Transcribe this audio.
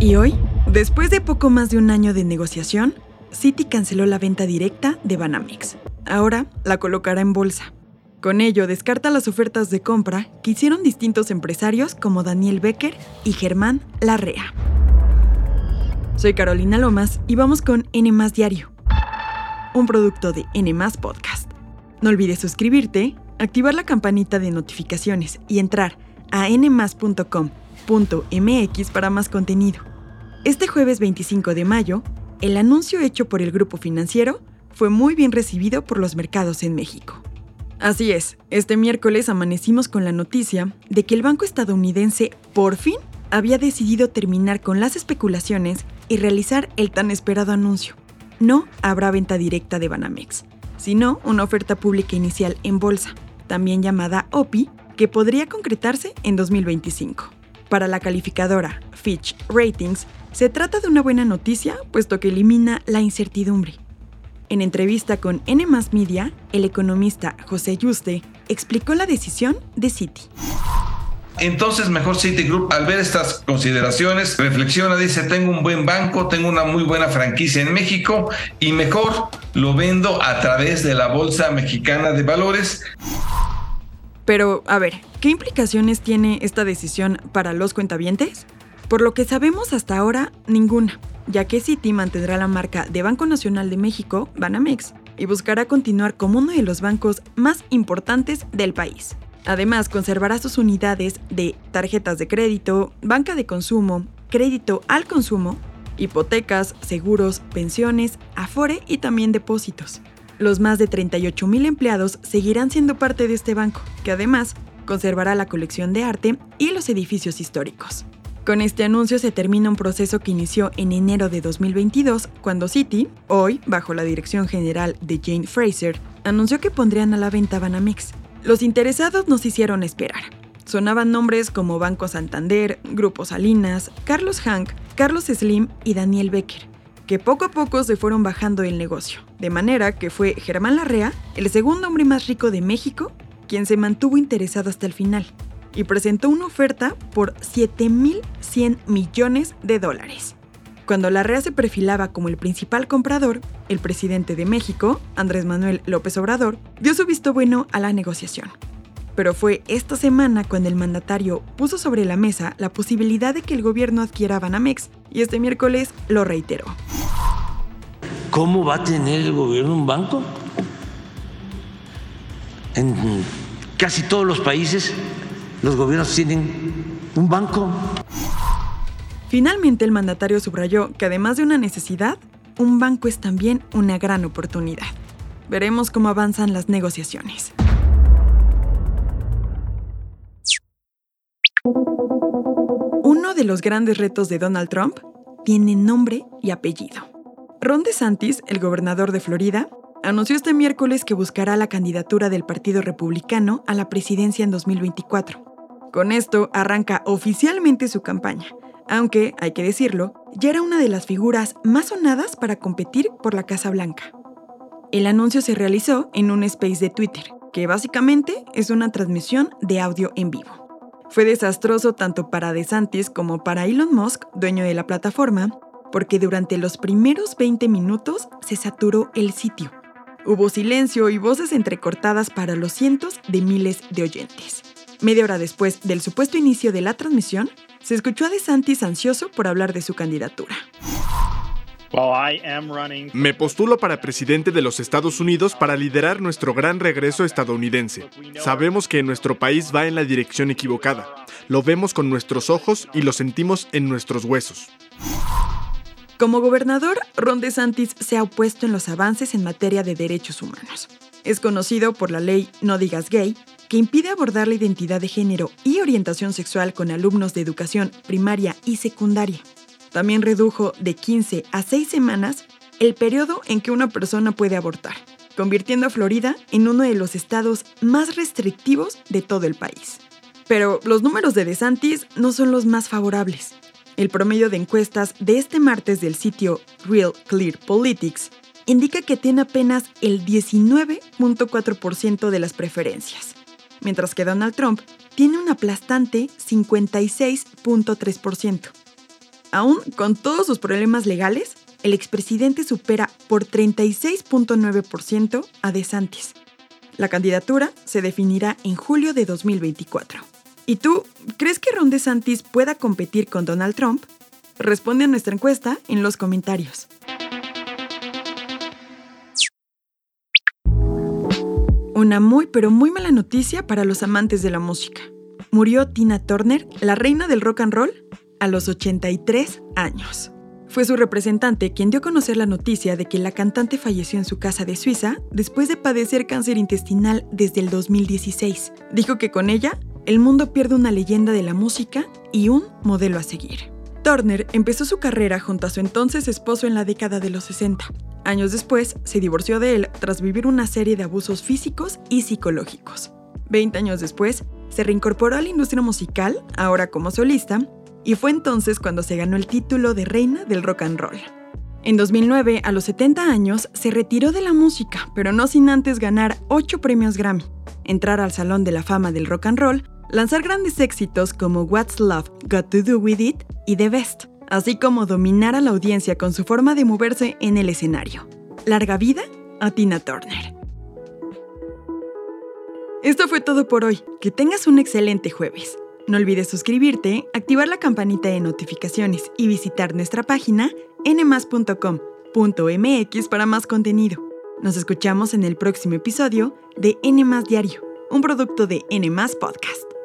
Y hoy, después de poco más de un año de negociación, Citi canceló la venta directa de Banamex. Ahora la colocará en bolsa. Con ello descarta las ofertas de compra que hicieron distintos empresarios como Daniel Becker y Germán Larrea. Soy Carolina Lomas y vamos con N Diario, un producto de N Podcast. No olvides suscribirte, activar la campanita de notificaciones y entrar a nmas.com.mx para más contenido. Este jueves 25 de mayo, el anuncio hecho por el grupo financiero fue muy bien recibido por los mercados en México. Así es, este miércoles amanecimos con la noticia de que el banco estadounidense por fin había decidido terminar con las especulaciones y realizar el tan esperado anuncio. No habrá venta directa de Banamex, sino una oferta pública inicial en bolsa, también llamada OPI, que podría concretarse en 2025. Para la calificadora Fitch Ratings, se trata de una buena noticia, puesto que elimina la incertidumbre. En entrevista con N Media, el economista José Yuste explicó la decisión de Citi. Entonces, mejor Citigroup, al ver estas consideraciones, reflexiona, dice, tengo un buen banco, tengo una muy buena franquicia en México y mejor lo vendo a través de la Bolsa Mexicana de Valores. Pero, a ver, ¿qué implicaciones tiene esta decisión para los cuentavientes? Por lo que sabemos hasta ahora, ninguna, ya que Citi mantendrá la marca de Banco Nacional de México, Banamex, y buscará continuar como uno de los bancos más importantes del país. Además, conservará sus unidades de tarjetas de crédito, banca de consumo, crédito al consumo, hipotecas, seguros, pensiones, afore y también depósitos. Los más de 38 mil empleados seguirán siendo parte de este banco, que además conservará la colección de arte y los edificios históricos. Con este anuncio se termina un proceso que inició en enero de 2022, cuando Citi, hoy bajo la dirección general de Jane Fraser, anunció que pondrían a la venta Banamex. Los interesados nos hicieron esperar. Sonaban nombres como Banco Santander, Grupo Salinas, Carlos Hank, Carlos Slim y Daniel Becker, que poco a poco se fueron bajando el negocio, de manera que fue Germán Larrea, el segundo hombre más rico de México, quien se mantuvo interesado hasta el final y presentó una oferta por 7.100 millones de dólares. Cuando la REA se perfilaba como el principal comprador, el presidente de México, Andrés Manuel López Obrador, dio su visto bueno a la negociación. Pero fue esta semana cuando el mandatario puso sobre la mesa la posibilidad de que el gobierno adquiera Banamex y este miércoles lo reiteró. ¿Cómo va a tener el gobierno un banco? En casi todos los países los gobiernos tienen un banco. Finalmente el mandatario subrayó que además de una necesidad, un banco es también una gran oportunidad. Veremos cómo avanzan las negociaciones. Uno de los grandes retos de Donald Trump tiene nombre y apellido. Ron DeSantis, el gobernador de Florida, anunció este miércoles que buscará la candidatura del Partido Republicano a la presidencia en 2024. Con esto arranca oficialmente su campaña, aunque, hay que decirlo, ya era una de las figuras más sonadas para competir por la Casa Blanca. El anuncio se realizó en un space de Twitter, que básicamente es una transmisión de audio en vivo. Fue desastroso tanto para DeSantis como para Elon Musk, dueño de la plataforma, porque durante los primeros 20 minutos se saturó el sitio. Hubo silencio y voces entrecortadas para los cientos de miles de oyentes. Media hora después del supuesto inicio de la transmisión, se escuchó a DeSantis ansioso por hablar de su candidatura. Me postulo para presidente de los Estados Unidos para liderar nuestro gran regreso estadounidense. Sabemos que nuestro país va en la dirección equivocada. Lo vemos con nuestros ojos y lo sentimos en nuestros huesos. Como gobernador, Ron DeSantis se ha opuesto en los avances en materia de derechos humanos. Es conocido por la ley No digas gay, que impide abordar la identidad de género y orientación sexual con alumnos de educación primaria y secundaria. También redujo de 15 a 6 semanas el periodo en que una persona puede abortar, convirtiendo a Florida en uno de los estados más restrictivos de todo el país. Pero los números de DeSantis no son los más favorables. El promedio de encuestas de este martes del sitio Real Clear Politics indica que tiene apenas el 19.4% de las preferencias, mientras que Donald Trump tiene un aplastante 56.3%. Aún con todos sus problemas legales, el expresidente supera por 36.9% a DeSantis. La candidatura se definirá en julio de 2024. ¿Y tú, crees que Ron DeSantis pueda competir con Donald Trump? Responde a nuestra encuesta en los comentarios. Una muy pero muy mala noticia para los amantes de la música. Murió Tina Turner, la reina del rock and roll, a los 83 años. Fue su representante quien dio a conocer la noticia de que la cantante falleció en su casa de Suiza después de padecer cáncer intestinal desde el 2016. Dijo que con ella, el mundo pierde una leyenda de la música y un modelo a seguir. Turner empezó su carrera junto a su entonces esposo en la década de los 60. Años después, se divorció de él tras vivir una serie de abusos físicos y psicológicos. Veinte años después, se reincorporó a la industria musical, ahora como solista, y fue entonces cuando se ganó el título de reina del rock and roll. En 2009, a los 70 años, se retiró de la música, pero no sin antes ganar 8 premios Grammy, entrar al Salón de la Fama del Rock and Roll, lanzar grandes éxitos como What's Love Got to Do With It y The Best, así como dominar a la audiencia con su forma de moverse en el escenario. Larga vida a Tina Turner. Esto fue todo por hoy. Que tengas un excelente jueves. No olvides suscribirte, activar la campanita de notificaciones y visitar nuestra página nmas.com.mx para más contenido. Nos escuchamos en el próximo episodio de N Diario, un producto de N Podcast.